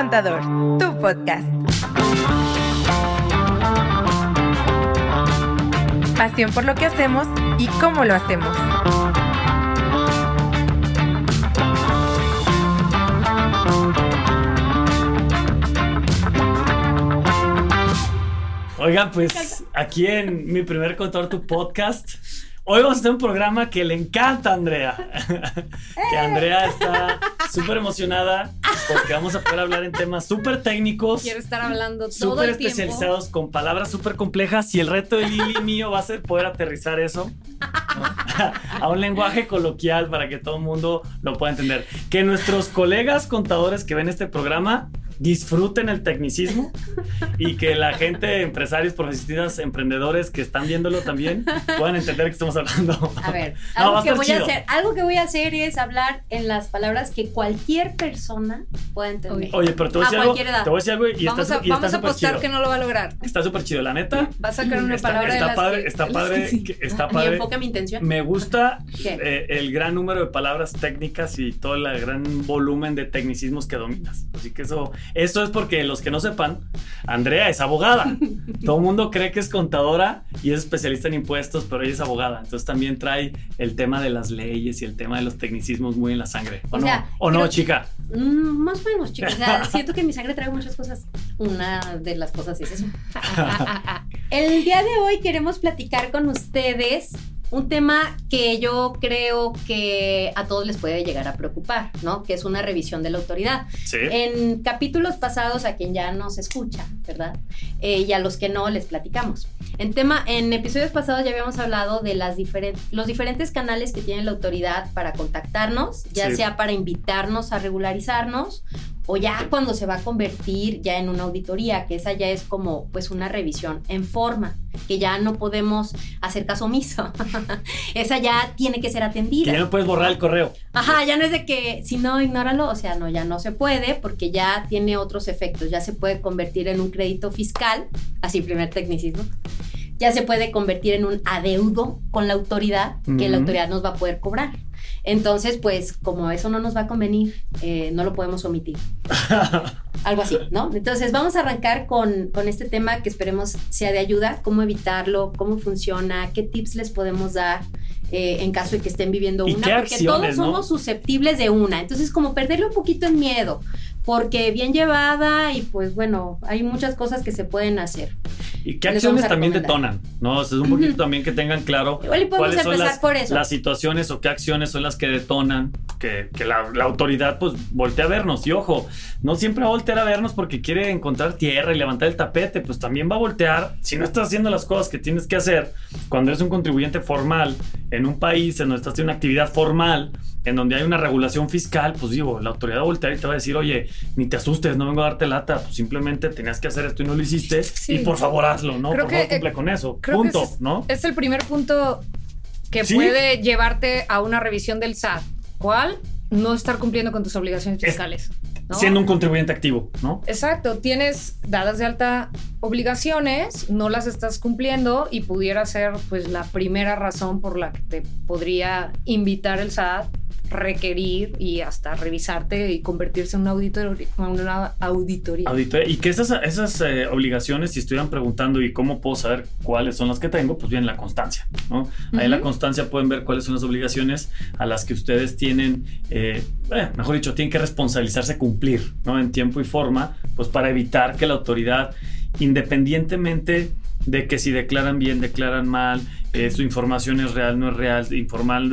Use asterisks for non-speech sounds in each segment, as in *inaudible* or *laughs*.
Contador, tu podcast. Pasión por lo que hacemos y cómo lo hacemos. Oigan, pues aquí en mi primer Contador, tu podcast, Hoy vamos a tener un programa que le encanta a Andrea. *laughs* que Andrea está súper emocionada porque vamos a poder hablar en temas súper técnicos. Quiero estar hablando todo Súper especializados con palabras súper complejas y el reto de Lili *laughs* mío va a ser poder aterrizar eso *laughs* a un lenguaje coloquial para que todo el mundo lo pueda entender. Que nuestros colegas contadores que ven este programa disfruten el tecnicismo y que la gente, empresarios, profesionistas, emprendedores que están viéndolo también puedan entender que estamos hablando. A ver, *laughs* algo, que voy a hacer, algo que voy a hacer es hablar en las palabras que cualquier persona pueda entender. Oye, pero te voy a decir algo, te voy a decir algo y vamos está, a, vamos a apostar que no lo va a lograr. Está súper chido, la neta. Va a sacar una palabra está de padre, las está *laughs* padre, que, está padre. Mi enfoque, mi intención. Me gusta eh, el gran número de palabras técnicas y todo el gran volumen de tecnicismos que dominas. Así que eso, eso es porque los que no sepan, Andrea es abogada. *laughs* Todo el mundo cree que es contadora y es especialista en impuestos, pero ella es abogada. Entonces también trae el tema de las leyes y el tema de los tecnicismos muy en la sangre. ¿O, no? ¿O no, chica? Mm, más o menos, chica. O sea, *laughs* siento que mi sangre trae muchas cosas. Una de las cosas es eso. *laughs* el día de hoy queremos platicar con ustedes un tema que yo creo que a todos les puede llegar a preocupar, ¿no? Que es una revisión de la autoridad. Sí. En capítulos pasados, a quien ya nos escucha, ¿verdad? Eh, y a los que no, les platicamos. En, tema, en episodios pasados ya habíamos hablado de las los diferentes canales que tiene la autoridad para contactarnos, ya sea para invitarnos a regularizarnos o ya cuando se va a convertir ya en una auditoría, que esa ya es como pues una revisión en forma, que ya no podemos hacer caso omiso. *laughs* esa ya tiene que ser atendida. Que ya no puedes borrar el correo. Ajá, ya no es de que si no, ignóralo, o sea, no, ya no se puede porque ya tiene otros efectos, ya se puede convertir en un crédito fiscal, así primer tecnicismo ya se puede convertir en un adeudo con la autoridad que la autoridad nos va a poder cobrar. Entonces, pues como eso no nos va a convenir, eh, no lo podemos omitir. *laughs* Algo así, ¿no? Entonces, vamos a arrancar con, con, este tema que esperemos sea de ayuda, cómo evitarlo, cómo funciona, qué tips les podemos dar. Eh, en caso de que estén viviendo una, porque todos somos susceptibles de una. Entonces, como perderle un poquito el miedo, porque bien llevada y pues bueno, hay muchas cosas que se pueden hacer. ¿Y qué acciones también detonan? ¿No? es un poquito también que tengan claro cuáles son las, las, situaciones o qué acciones son las que detonan que, que la, la, autoridad pues voltea a vernos. Y ojo, no siempre va a voltear a vernos porque quiere encontrar tierra y levantar el tapete, pues también va a voltear si no estás haciendo las cosas que tienes que hacer cuando eres un contribuyente formal en un país en donde estás haciendo una actividad formal en donde hay una regulación fiscal, pues digo, la autoridad voltea y te va a decir, oye, ni te asustes, no vengo a darte lata, pues simplemente tenías que hacer esto y no lo hiciste y por favor hazlo, ¿no? por favor cumple con eso, punto, ¿no? Es el primer punto que puede llevarte a una revisión del SAT. ¿Cuál? No estar cumpliendo con tus obligaciones fiscales. Siendo un contribuyente activo, ¿no? Exacto, tienes dadas de alta obligaciones, no las estás cumpliendo y pudiera ser pues la primera razón por la que te podría invitar el SAT requerir y hasta revisarte y convertirse en una, auditoría. Una auditoría. Y que esas, esas eh, obligaciones, si estuvieran preguntando y cómo puedo saber cuáles son las que tengo, pues bien la constancia. ¿no? Ahí en la constancia pueden ver cuáles son las obligaciones a las que ustedes tienen, eh, eh, mejor dicho, tienen que responsabilizarse cumplir ¿no? en tiempo y forma, pues para evitar que la autoridad, independientemente de que si declaran bien, declaran mal, eh, su información es real, no es real, informal,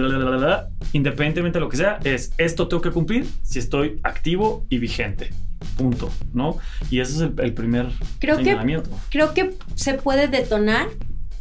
independientemente de lo que sea, es esto tengo que cumplir si estoy activo y vigente. Punto, ¿no? Y ese es el, primer creo señalamiento. Que, creo que se puede detonar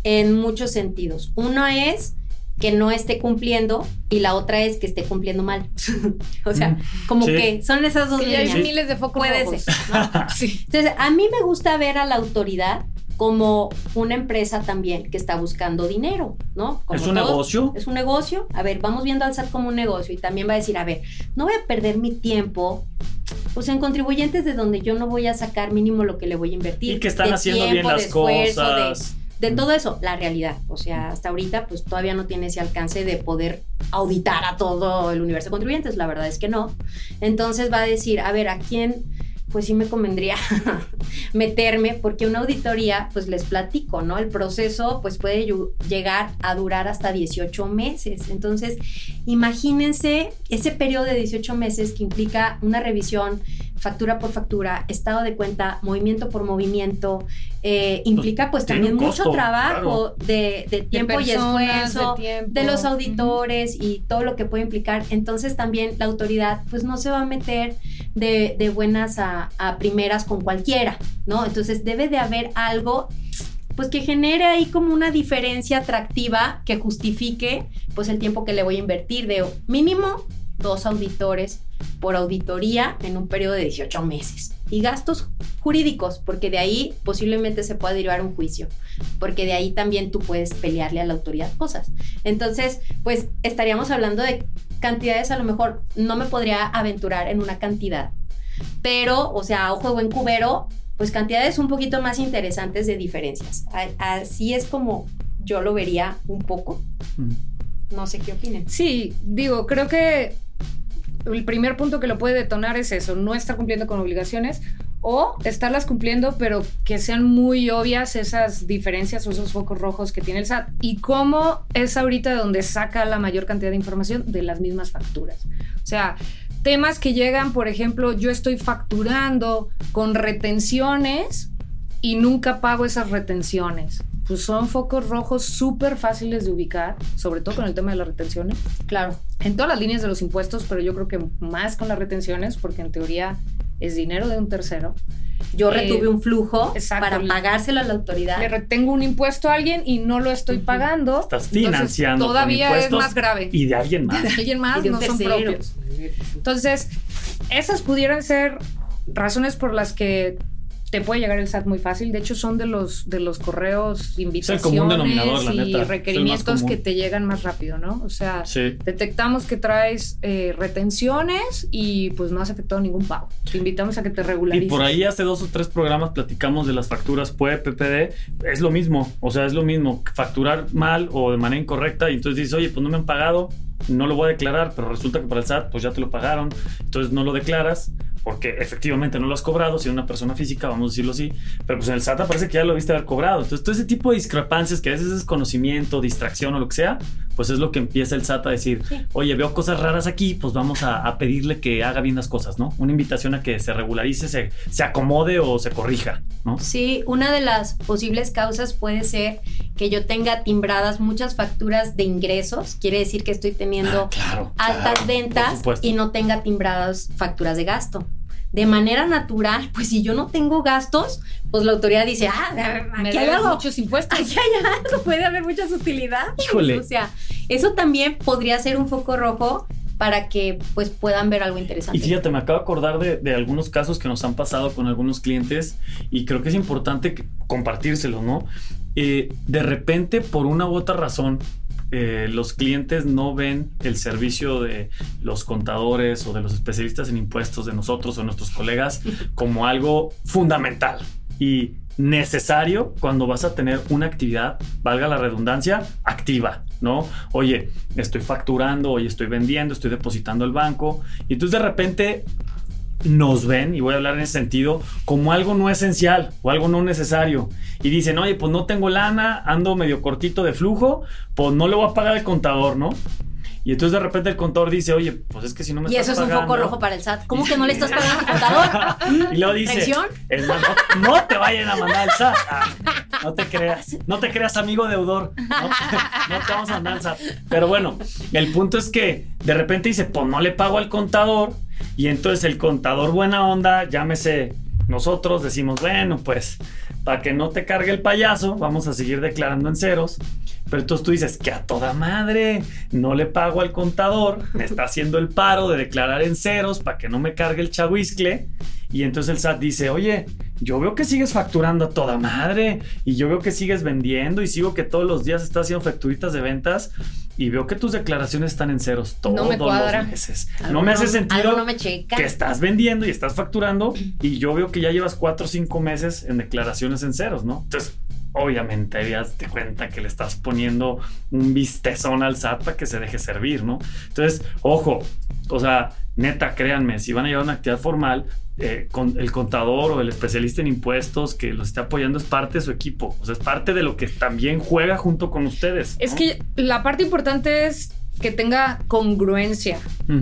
en muchos sentidos. Uno es que no esté cumpliendo y la otra es que esté cumpliendo mal. *laughs* o sea, mm. como que son esas dos líneas. hay miles de focos Puede ser, *laughs* Entonces, a mí me gusta ver a la autoridad como una empresa también que está buscando dinero, ¿no? es un negocio. Es un negocio. A ver, vamos viendo al SAT como un negocio y también va a decir, a ver, no voy a perder mi tiempo pues en contribuyentes de donde yo no voy a sacar mínimo lo que le voy a invertir. Y que están haciendo bien las cosas. De, todo eso, la realidad. O sea, hasta ahorita pues todavía no tiene ese alcance de poder auditar a todo el universo de contribuyentes, la verdad es que no. Entonces va a decir, a ver, ¿a quién pues sí me convendría *laughs* meterme porque una auditoría, pues les platico, ¿no? El proceso pues puede llegar a durar hasta 18 meses. Entonces, imagínense ese periodo de 18 meses que implica una revisión factura por factura, estado de cuenta, movimiento por movimiento, eh, implica pues también mucho trabajo de, tiempo y esfuerzo de, los auditores y todo lo que puede implicar. Entonces también la autoridad pues no se va a meter de, buenas a, a primeras con cualquiera, ¿no? Entonces debe de haber algo pues que genere ahí como una diferencia atractiva que justifique pues el tiempo que le voy a invertir de mínimo dos auditores por auditoría en un periodo de 18 meses. Y gastos jurídicos, porque de ahí posiblemente se pueda derivar un juicio, porque de ahí también tú puedes pelearle a la autoridad cosas. Entonces, pues estaríamos hablando de cantidades, a lo mejor no me podría aventurar en una cantidad, pero, o sea, ojo de buen cubero, pues cantidades un poquito más interesantes de diferencias. Así es como yo lo vería un poco. No sé qué opinen. Sí, digo, creo que el primer punto que lo puede detonar es eso, no estar cumpliendo con obligaciones o estarlas cumpliendo, pero que sean muy obvias esas diferencias o esos focos rojos que tiene el SAT. Y cómo es ahorita donde saca la mayor cantidad de información de las mismas facturas. O sea, temas que llegan, por ejemplo, yo estoy facturando con retenciones y nunca pago esas retenciones pues son focos rojos súper fáciles de ubicar, sobre todo con el tema de las retenciones. Claro. En todas las líneas de los impuestos, pero yo creo que más con las retenciones, porque en teoría es dinero de un tercero. Yo retuve eh, un flujo para pagárselo a la autoridad. Le retengo un impuesto a alguien y no lo estoy pagando. Estás financiando. todavía es más grave. Y de alguien *laughs* más. De alguien más, no son propios. Entonces, esas pudieran ser razones por las que te puede llegar el SAT muy fácil. De hecho, son de los de los correos, invitaciones y requerimientos que te llegan más rápido, ¿no? O sea, detectamos que traes eh, retenciones y pues no has efectuado ningún pago. Te invitamos a que te regularices. Y por ahí hace dos o tres programas platicamos de las facturas PUE, PPD. Es lo mismo, o sea, es lo mismo. Facturar mal o de manera incorrecta y entonces dices, oye, pues no me han pagado, no lo voy a declarar, pero resulta que para el SAT pues ya te lo pagaron, entonces no lo declaras porque efectivamente no lo has cobrado, si es una persona física, vamos a decirlo así, pero pues en el SAT parece que ya lo viste haber cobrado. Entonces, todo ese tipo de discrepancias que a veces es conocimiento, distracción o lo que sea, pues es lo que empieza el SAT a decir, oye, veo cosas raras aquí, pues vamos a, pedirle que haga bien las cosas, ¿no? Una invitación a que se regularice, se, se acomode o se corrija, ¿no? Sí, una de las posibles causas puede ser que yo tenga timbradas muchas facturas de ingresos, quiere decir que estoy teniendo ah, altas ventas y no tenga timbradas facturas de gasto de manera natural, pues si yo no tengo gastos, pues la autoridad dice, ah, aquí hay algo. muchos impuestos. Aquí hay algo, puede haber muchas utilidades. Híjole. O sea, eso también podría ser un foco rojo para que pues puedan ver algo interesante. Y fíjate, me acabo de acordar de, algunos casos que nos han pasado con algunos clientes y creo que es importante compartírselos, ¿no? Eh, de repente, por una u otra razón, eh, los clientes no ven el servicio de los contadores o de los especialistas en impuestos de nosotros o nuestros colegas como algo fundamental y necesario cuando vas a tener una actividad, valga la redundancia, activa, ¿no? Oye, estoy facturando, oye, estoy vendiendo, estoy depositando el banco y entonces de repente nos ven, y voy a hablar en ese sentido, como algo no esencial o algo no necesario. Y dicen, oye, pues no tengo lana, ando medio cortito de flujo, pues no le voy a pagar al contador, ¿no? Y entonces de repente el contador dice, oye, pues es que si no me y estás pagando... Y eso es un foco rojo para el SAT. ¿Cómo que no le estás *laughs* pagando al contador? *laughs* y luego dice, no, te vayan a mandar al SAT. Ah, no te creas. No te creas, amigo deudor. No, no te vamos a mandar al SAT. Pero bueno, el punto es que de repente dice, pues no le pago al contador y entonces el contador buena onda, llámese nosotros, decimos, bueno, pues para que no te cargue el payaso, vamos a seguir declarando en ceros. Pero entonces tú dices que a toda madre no le pago al contador, me está haciendo el paro de declarar en ceros para que no me cargue el chahuiscle. Y entonces el SAT dice, oye, yo veo que sigues facturando a toda madre y yo veo que sigues vendiendo y sigo que todos los días estás haciendo facturitas de ventas y veo que tus declaraciones están en ceros todos no me los meses. no me hace sentido que estás vendiendo y estás facturando y yo veo que ya llevas cuatro o cinco meses en declaraciones en ceros, ¿no? Entonces, obviamente ahí te cuenta que le estás poniendo un vistezón al SAT para que se deje servir, ¿no? Entonces, ojo, o sea, neta, créanme, si van a llevar una actividad formal, eh, con el contador o el especialista en impuestos que los esté apoyando es parte de su equipo, o sea, es parte de lo que también juega junto con ustedes. Es que la parte importante es que tenga congruencia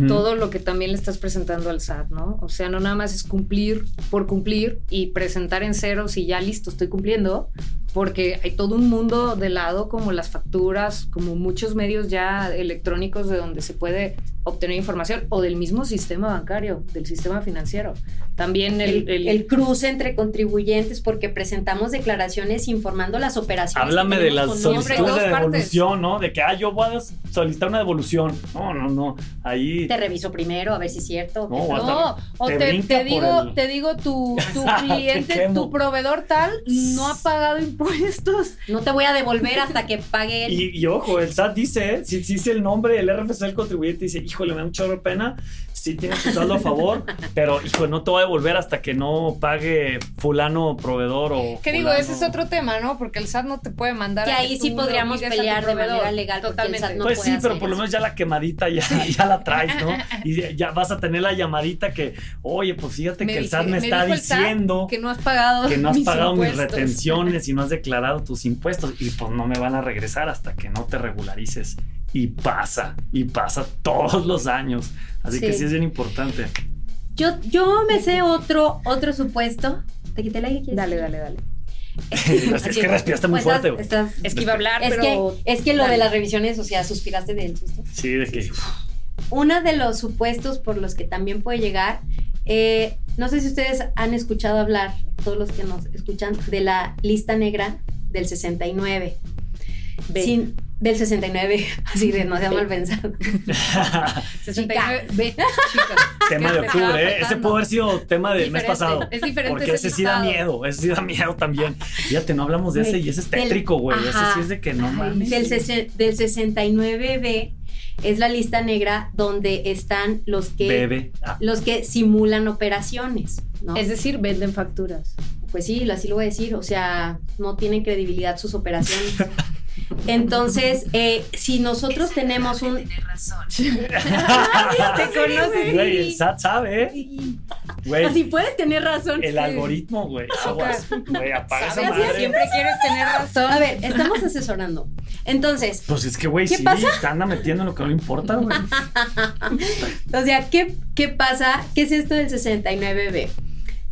todo lo que también le estás presentando al SAT, ¿no? O sea, no nada más es cumplir por cumplir y presentar en ceros y ya listo, estoy cumpliendo, porque hay todo un mundo de lado como las facturas, como muchos medios ya electrónicos de donde se puede obtener información o del mismo sistema bancario, del sistema financiero. También el, el, cruce entre contribuyentes porque presentamos declaraciones informando las operaciones. Háblame de las solicitudes de devolución, ¿no? De que, ah, yo voy a solicitar una devolución. No, no, no. Ahí... Te reviso primero a ver si es cierto. No, o te, digo, te digo, tu, tu *laughs* cliente, tu proveedor tal, no ha pagado impuestos no te voy a devolver hasta que pague Y, ojo, el SAT dice, si, dice el nombre, el RFC del contribuyente dice, híjole, me da mucha pena, sí tienes que usarlo a favor, *laughs* pero hijo, no te voy a devolver hasta que no pague fulano proveedor o. ¿Qué digo? Ese es otro tema, ¿no? Porque el SAT no te puede mandar. Que ahí sí podríamos pelear de manera legal. Totalmente. pues sí, pero por lo menos ya la quemadita ya, ya la traes, ¿no? *laughs* Y ya vas a tener la llamadita que, oye, pues fíjate que el SAT me, está diciendo que no has pagado. Que no has pagado mis retenciones y no has *laughs* declarado tus impuestos. Y pues no me van a regresar hasta que no te regularices y pasa, y pasa todos los años. Así que sí es bien importante. Yo, yo me sé otro, otro supuesto. ¿Te quité la aire? Dale, dale, dale. *laughs* es que respiraste muy pues fuerte. es que iba a hablar, es pero. Que, es que lo de las revisiones, o sea, suspiraste del susto. Sí, de que. Uno de los supuestos por los que también puede llegar, eh, no sé si ustedes han escuchado hablar, todos los que nos escuchan, de la lista negra del 69. Sin, del 69, *laughs* así de no sea mal pensado. *laughs* 69, B, Tema de octubre, ¿eh? Ese pudo haber sido tema del mes pasado. Es diferente. Porque ese, sí da miedo, ese sí da miedo también. Fíjate, no hablamos de ese y ese es tétrico, güey. Ese sí es de que no mames. Del, del 69B es la lista negra donde están los que, ah. los que simulan operaciones. ¿no? Es decir, venden facturas. Pues sí, así lo voy a decir. O sea, no tienen credibilidad sus operaciones. *laughs* Entonces, eh, si nosotros tenemos un. razón. *laughs* Te *laughs* conoces. Güey, el SAT sabe, ¿eh? Güey. Así puedes tener razón. El algoritmo, güey. Aguas. Güey, apaga esa madre. Siempre quieres tener razón. A ver, estamos asesorando. Entonces. Pues es que, güey, sí, pasa? te anda metiendo en lo que no importa, güey. *laughs* o sea, ¿qué, ¿qué pasa? ¿Qué es esto del 69B?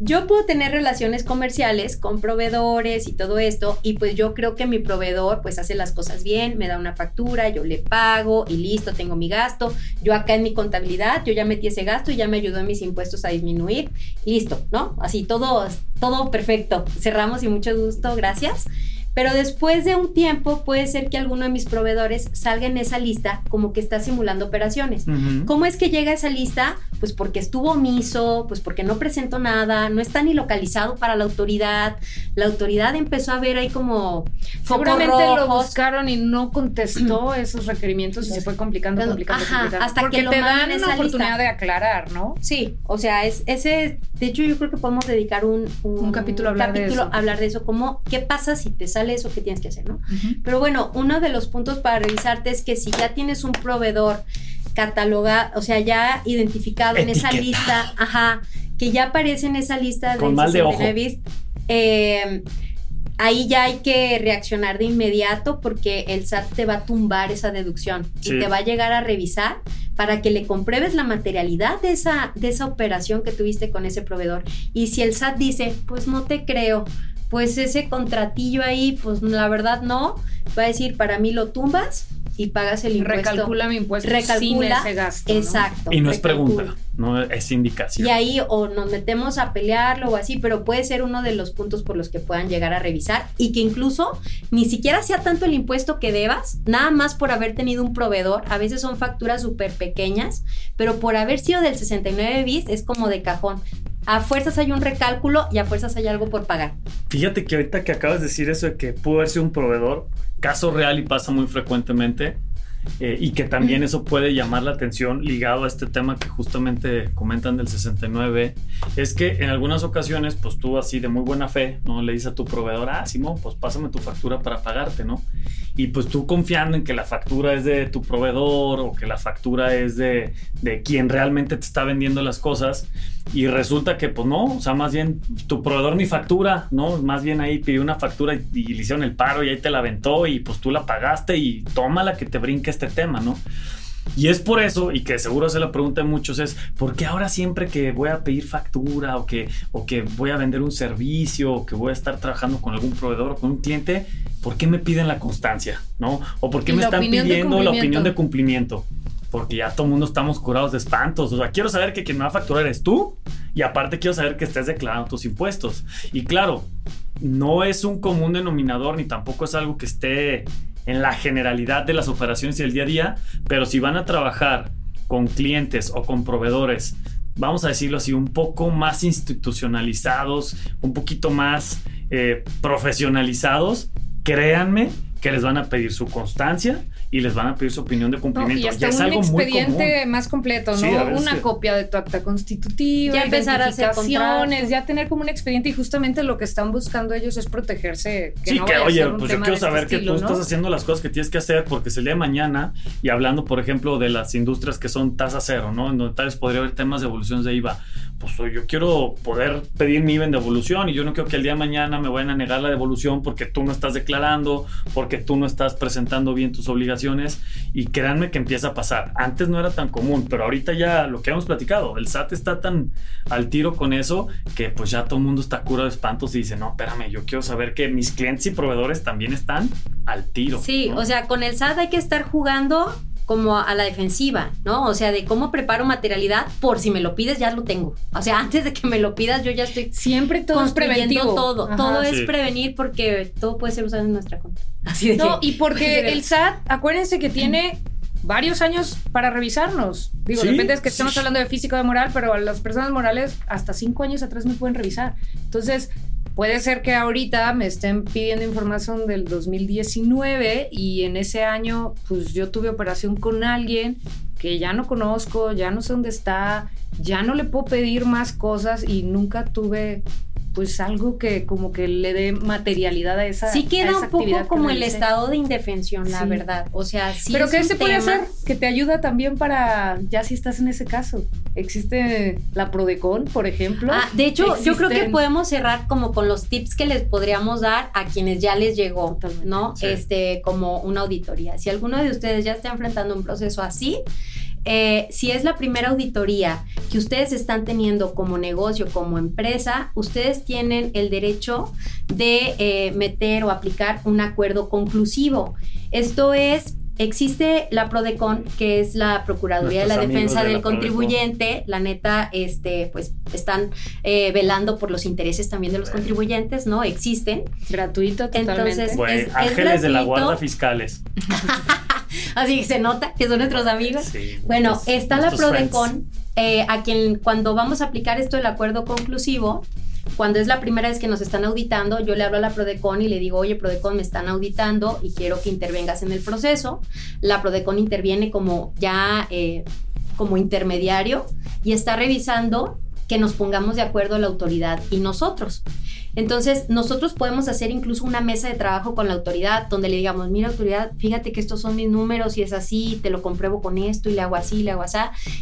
Yo puedo tener relaciones comerciales con proveedores y todo esto, y pues yo creo que mi proveedor pues hace las cosas bien, me da una factura, yo le pago y listo, tengo mi gasto. Yo acá en mi contabilidad, yo ya metí ese gasto y ya me ayudó en mis impuestos a disminuir. Listo, ¿no? Así todo, todo perfecto. Cerramos y mucho gusto, gracias. Pero después de un tiempo puede ser que alguno de mis proveedores salga en esa lista como que está simulando operaciones. ¿Cómo es que llega a esa lista? Pues porque estuvo omiso, pues porque no presentó nada, no está ni localizado para la autoridad. La autoridad empezó a ver ahí como seguramente lo buscaron y no contestó *clears throat* esos requerimientos y se fue complicando, complicando, Hasta porque que te dan una oportunidad de aclarar, ¿no? Sí, o sea, es ese de hecho yo creo que podemos dedicar un, un, capítulo a hablar de eso. A hablar de eso, como qué pasa si te sale eso que tienes que hacer, ¿no? Pero bueno, uno de los puntos para revisarte es que si ya tienes un proveedor catalogado, o sea, ya identificado en esa lista, ajá, que ya aparece en esa lista de mal de ojo. Eh, ahí ya hay que reaccionar de inmediato porque el SAT te va a tumbar esa deducción y te va a llegar a revisar para que le compruebes la materialidad de esa, de esa operación que tuviste con ese proveedor. Y si el SAT dice, pues no te creo, pues ese contratillo ahí, pues la verdad no, va a decir, para mí lo tumbas y pagas el impuesto. Recalcula mi impuesto recalcula, ese gasto. Exacto. Y no es pregunta, no es indicación. Y ahí o nos metemos a pelearlo o así, pero puede ser uno de los puntos por los que puedan llegar a revisar y que incluso ni siquiera sea tanto el impuesto que debas, nada más por haber tenido un proveedor, a veces son facturas súper pequeñas, pero por haber sido del 69 bis es como de cajón a fuerzas hay un recálculo y a fuerzas hay algo por pagar. Fíjate que ahorita que acabas de decir eso de que pudo haber sido un proveedor, caso real y pasa muy frecuentemente, eh, y que también eso puede llamar la atención ligado a este tema que justamente comentan del 69, es que en algunas ocasiones, pues tú así de muy buena fe, ¿no? Le dices a tu proveedor, ah, Simón, pues pásame tu factura para pagarte, ¿no? Y pues tú confiando en que la factura es de tu proveedor o que la factura es de, de quien realmente te está vendiendo las cosas, y resulta que pues no, o sea, más bien tu proveedor mi factura, ¿no? Más bien ahí pidió una factura y, y le hicieron el paro y ahí te la aventó y pues tú la pagaste y tómala que te brinque este tema, ¿no? Y es por eso, y que seguro se lo preguntan muchos, es ¿por qué ahora siempre que voy a pedir factura o que, o que voy a vender un servicio o que voy a estar trabajando con algún proveedor o con un cliente, ¿por qué me piden la constancia? ¿No? ¿O por qué me están pidiendo la opinión de cumplimiento? Porque ya todo el mundo estamos curados de espantos. O sea, quiero saber que quien me va a facturar eres tú y aparte quiero saber que estés declarando tus impuestos. Y claro, no es un común denominador ni tampoco es algo que esté en la generalidad de las operaciones y el día a día, pero si van a trabajar con clientes o con proveedores, vamos a decirlo así, un poco más institucionalizados, un poquito más eh, profesionalizados, créanme que les van a pedir su constancia y les van a pedir su opinión de cumplimiento. y hasta un algo expediente más completo, ¿no? una copia de tu acta constitutiva, ya empezar a hacer ya tener como un expediente y justamente lo que están buscando ellos es protegerse. sí, que oye, pues yo quiero saber que tú estás haciendo las cosas que tienes que hacer porque se lee mañana y hablando, por ejemplo, de las industrias que son tasa cero, ¿no? En donde tal vez podría haber temas de evoluciones de IVA. Pues yo quiero poder pedir mi IVA en devolución y yo no quiero que el día de mañana me vayan a negar la devolución porque tú no estás declarando, porque tú no estás presentando bien tus obligaciones y créanme que empieza a pasar. Antes no era tan común, pero ahorita ya lo que hemos platicado, el SAT está tan al tiro con eso que pues ya todo el mundo está cura de espantos y dice, no, espérame, yo quiero saber que mis clientes y proveedores también están al tiro. Sí, o sea, con el SAT hay que estar jugando como a la defensiva, ¿no? O sea, de cómo preparo materialidad por si me lo pides ya lo tengo. O sea, *laughs* antes de que me lo pidas yo ya estoy siempre todo es preventivo. todo, todo es prevenir porque todo puede ser usado en nuestra contra. *laughs* Así de No, y porque *laughs* el SAT, acuérdense que tiene varios años para revisarnos. Digo, depende de que estemos hablando de físico de moral, pero las personas morales hasta cinco años atrás me pueden revisar. Entonces, Puede ser que ahorita me estén pidiendo información del 2019 y en ese año pues yo tuve operación con alguien que ya no conozco, ya no sé dónde está, ya no le puedo pedir más cosas y nunca tuve pues algo que como que le dé materialidad a esa Sí queda un poco como el estado de indefensión, la verdad. O sea, sí Pero ¿qué se puede hacer? Que te ayuda también para ya si estás en ese caso. Existe la Prodecon, por ejemplo. Ah, de hecho, yo creo que podemos cerrar como con los tips que les podríamos dar a quienes ya les llegó, ¿no? Este como una auditoría. Si alguno de ustedes ya está enfrentando un proceso así, eh, si es la primera auditoría que ustedes están teniendo como negocio, como empresa, ustedes tienen el derecho de eh, meter o aplicar un acuerdo conclusivo. Esto es existe la PRODECON, que es la Procuraduría de la Defensa del Contribuyente. La neta, este, pues están eh, velando por los intereses también de los contribuyentes, ¿no? Existen. Gratuito, totalmente. Entonces, ángeles de la guarda fiscales. *laughs* Así que se nota que son nuestros amigos. bueno, está la PRODECON, eh, a quien cuando vamos a aplicar esto del acuerdo conclusivo, cuando es la primera vez que nos están auditando, yo le hablo a la Prodecon y le digo, oye, Prodecon, me están auditando y quiero que intervengas en el proceso. La Prodecon interviene como ya eh, como intermediario y está revisando que nos pongamos de acuerdo la autoridad y nosotros. Entonces, nosotros podemos hacer incluso una mesa de trabajo con la autoridad donde le digamos, mira autoridad, fíjate que estos son mis números y es así, te lo compruebo con esto y le hago así, le hago así.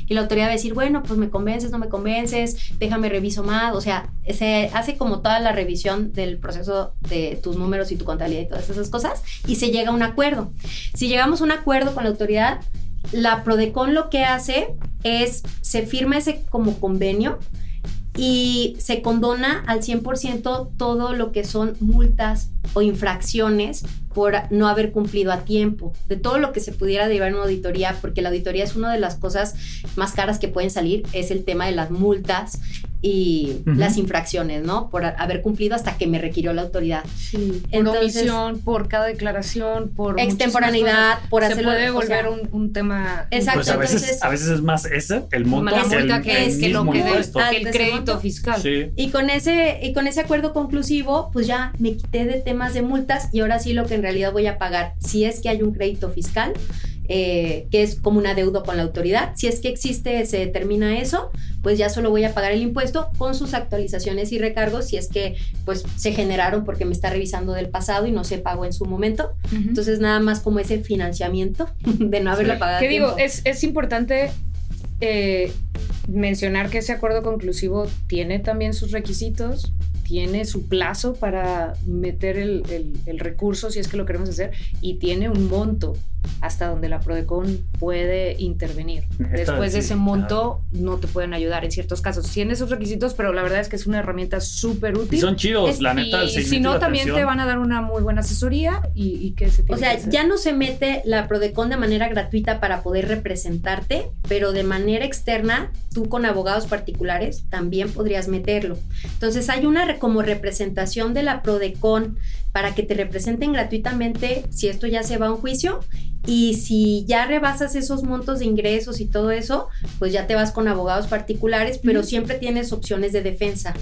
Y la autoridad va a decir, bueno, pues me convences, no me convences, déjame reviso más. O sea, se hace como toda la revisión del proceso de tus números y tu contabilidad y todas esas cosas y se llega a un acuerdo. Si llegamos a un acuerdo con la autoridad, la Prodecon lo que hace es, se firma ese como convenio y se condona al 100% todo lo que son multas o infracciones por no haber cumplido a tiempo, de todo lo que se pudiera derivar en una auditoría, porque la auditoría es una de las cosas más caras que pueden salir, es el tema de las multas y las infracciones, ¿no? Por haber cumplido hasta que me requirió la autoridad. Sí, por omisión, por cada declaración, por extemporaneidad, por hacerlo. Se puede volver un, tema. Exacto. Pues a, veces, a veces es más ese, el monto que, el, que, es, que lo que, el crédito fiscal. Y con ese y con ese acuerdo conclusivo, pues ya me quité de temas de multas y ahora sí lo que en realidad voy a pagar, si es que hay un crédito fiscal, eh, que es como una deuda con la autoridad. Si es que existe, se determina eso, pues ya solo voy a pagar el impuesto con sus actualizaciones y recargos si es que pues se generaron porque me está revisando del pasado y no se pagó en su momento. Entonces nada más como ese financiamiento de no haberlo pagado. ¿Qué digo? Es, es importante eh, mencionar que ese acuerdo conclusivo tiene también sus requisitos, tiene su plazo para meter el, recurso si es que lo queremos hacer y tiene un monto hasta donde la Prodecon puede intervenir. Después de ese monto no te pueden ayudar en ciertos casos. Tiene esos requisitos, pero la verdad es que es una herramienta súper útil. Y son chidos, la neta. Y si no, también te van a dar una muy buena asesoría y, que se O sea, ya no se mete la Prodecon de manera gratuita para poder representarte, pero de manera externa, tú con abogados particulares también podrías meterlo. Entonces hay una como representación de la PRODECON para que te representen gratuitamente si esto ya se va a un juicio y si ya rebasas esos montos de ingresos y todo eso, pues ya te vas con abogados particulares, pero siempre tienes opciones de defensa.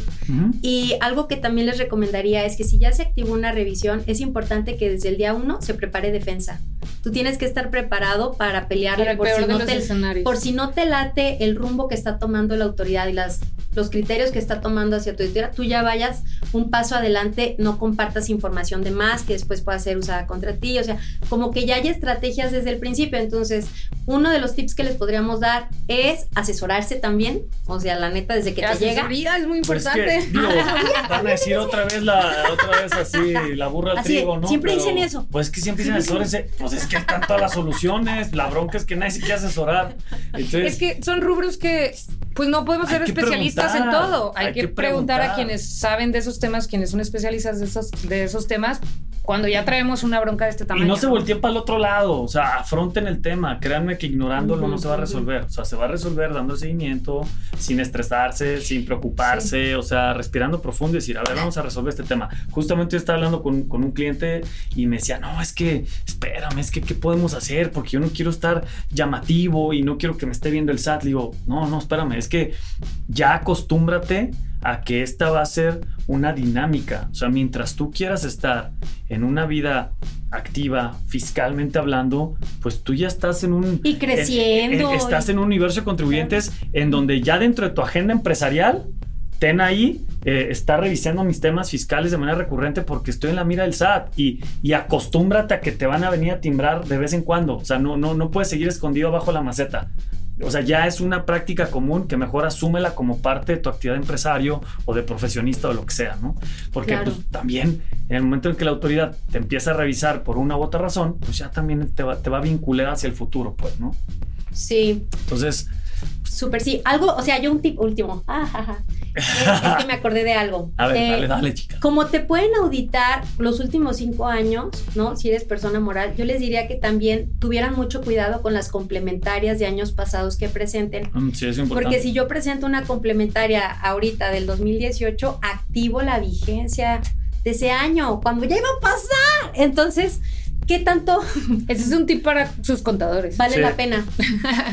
Y algo que también les recomendaría es que si ya se activó una revisión, es importante que desde el día uno se prepare defensa. Tú tienes que estar preparado para pelear por, si no te, por si no te late el rumbo que está tomando la autoridad y las los criterios que está tomando hacia tu editorial, tú ya vayas un paso adelante, no compartas información de más que después pueda ser usada contra ti, o sea, como que ya hay estrategias desde el principio. Entonces, uno de los tips que les podríamos dar es asesorarse también, o sea, la neta, desde que te llega. es muy pues importante. *laughs* van a decir otra vez, la, otra vez así, la burra al trigo, ¿no? Siempre dicen eso. Pues que siempre dicen asesórense, pues es que están todas las soluciones, la bronca es que nadie se quiere asesorar. es que son rubros que pues no podemos ser especialistas en todo. Hay, que, preguntar, a quienes saben de esos temas, quienes son especialistas de esos, de esos temas, cuando ya traemos una bronca de este tamaño. Y no se volteen para el otro lado, o sea, afronten el tema, créanme que ignorándolo no se va a resolver, o sea, se va a resolver dando seguimiento, sin estresarse, sin preocuparse, o sea, respirando profundo y decir, a ver, vamos a resolver este tema. Justamente yo estaba hablando con, con un cliente y me decía, no, es que, espérame, es que, ¿qué podemos hacer? Porque yo no quiero estar llamativo y no quiero que me esté viendo el SAT. Le digo, no, no, espérame, es que ya acostúmbrate a que esta va a ser una dinámica. O sea, mientras tú quieras estar en una vida activa, fiscalmente hablando, pues tú ya estás en un... Y creciendo. estás en un universo de contribuyentes en donde ya dentro de tu agenda empresarial, ten ahí, eh, está revisando mis temas fiscales de manera recurrente porque estoy en la mira del SAT y, y acostúmbrate a que te van a venir a timbrar de vez en cuando. O sea, no, no, no puedes seguir escondido bajo la maceta o sea, ya es una práctica común que mejor asúmela como parte de tu actividad de empresario o de profesionista o lo que sea, ¿no? Porque pues, también en el momento en que la autoridad te empieza a revisar por una u otra razón, pues ya también te va, te va a vincular hacia el futuro, pues, ¿no? Sí. Entonces, Súper, sí. Algo, o sea, yo un tip último. Ah, es, que me acordé de algo. *laughs* A ver, dale, eh, dale, chica. Como te pueden auditar los últimos cinco años, ¿no? Si eres persona moral, yo les diría que también tuvieran mucho cuidado con las complementarias de años pasados que presenten. Mm, sí, es importante. Porque si yo presento una complementaria ahorita del 2018, activo la vigencia de ese año, cuando ya iba a pasar. Entonces, ¿qué tanto? Ese es un tip para sus contadores. Vale la pena.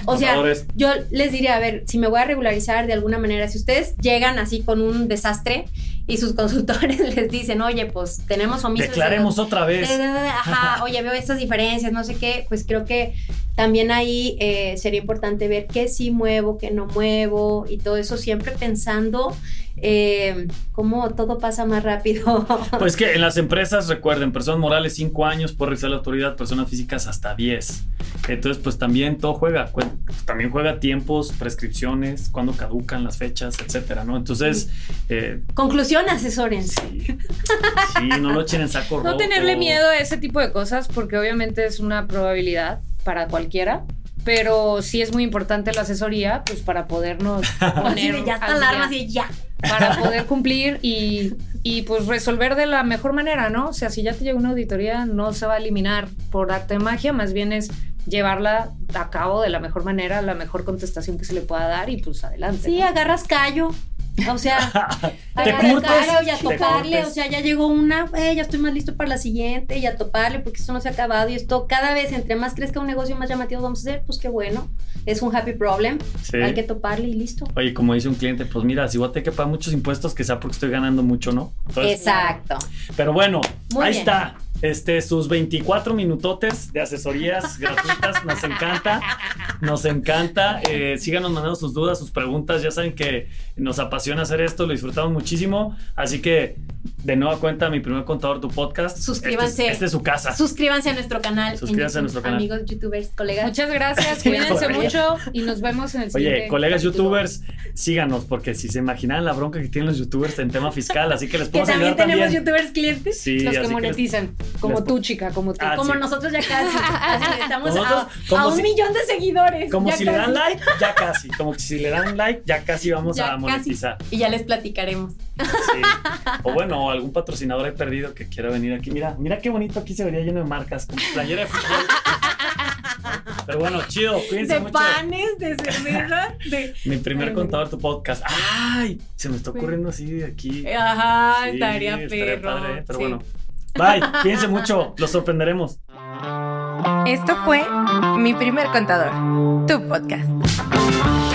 O sea, yo les diría, a ver, si me voy a regularizar de alguna manera, si ustedes llegan así con un desastre y sus consultores *laughs* les dicen, oye, pues tenemos omisos. Declaremos otra vez. Ajá, *laughs* oye, veo estas diferencias, no sé qué, pues creo que también ahí eh, sería importante ver qué sí muevo, qué no muevo y todo eso siempre pensando eh, cómo todo pasa más rápido. *laughs* Pues que en las empresas, recuerden, personas morales 5 años por realizar la autoridad, personas físicas hasta 10. Entonces, pues también todo juega, también juega tiempos, prescripciones, cuando caducan las fechas, etcétera, ¿no? Entonces... Eh, Conclusión, asesórense. Sí, no lo echen en saco *laughs* No tenerle miedo a ese tipo de cosas porque obviamente es una probabilidad para cualquiera pero sí es muy importante la asesoría, pues para podernos *laughs* poner ya está alarma, así ya para *laughs* poder cumplir y, y, pues resolver de la mejor manera, ¿no? O sea, si ya te llega una auditoría, no se va a eliminar por arte de magia, más bien es llevarla a cabo de la mejor manera, la mejor contestación que se le pueda dar y pues adelante. Sí, agarras callo, o sea, *laughs* agarrar y a toparle, o sea, ya llegó una, eh, ya estoy más listo para la siguiente y a toparle porque esto no se ha acabado y esto cada vez entre más crezca un negocio más llamativo vamos a hacer, pues qué bueno, es un happy problem, hay que toparle y listo. Oye, como dice un cliente, pues mira, si voy a tener que pagar muchos impuestos, que sea porque estoy ganando mucho, ¿no? Exacto. Pero bueno, ahí está este, sus 24 minutotes de asesorías gratuitas. Nos encanta. Nos encanta. Eh, síganos mandando sus dudas, sus preguntas. Ya saben que nos apasiona hacer esto, lo disfrutamos muchísimo. Así que, de nueva cuenta, mi primer contador, tu podcast. Suscríbanse. Este, es su casa. Suscríbanse a nuestro canal. Suscríbanse a nuestro canal. Amigos, youtubers, colegas. Muchas gracias. *laughs* Cuídense mucho y nos vemos en el siguiente. Oye, colegas youtubers, síganos, porque si se imaginan la bronca que tienen los youtubers en tema fiscal, así que les podemos que también tenemos youtubers clientes. Sí, los que monetizan. como tú, chica, como tú. Ah, como nosotros ya casi. *laughs* estamos a, un millón de seguidores. Como si le dan like, ya casi. Como si le dan like, ya casi vamos a monetizar. Y ya les platicaremos. Sí. O bueno, algún patrocinador he perdido que quiera venir aquí. Mira, mira qué bonito aquí se vería lleno de marcas, como playera de fútbol. Pero bueno, chido, cuídense de mucho. panes, de cerveza, de... Mi primer contador, tu podcast. ¡Ay! Se me está ocurriendo así de aquí. Ajá, estaría, estaría Padre, ¿eh? pero bueno. Bye, cuídense mucho, los sorprenderemos. Esto fue Mi primer contador, tu podcast.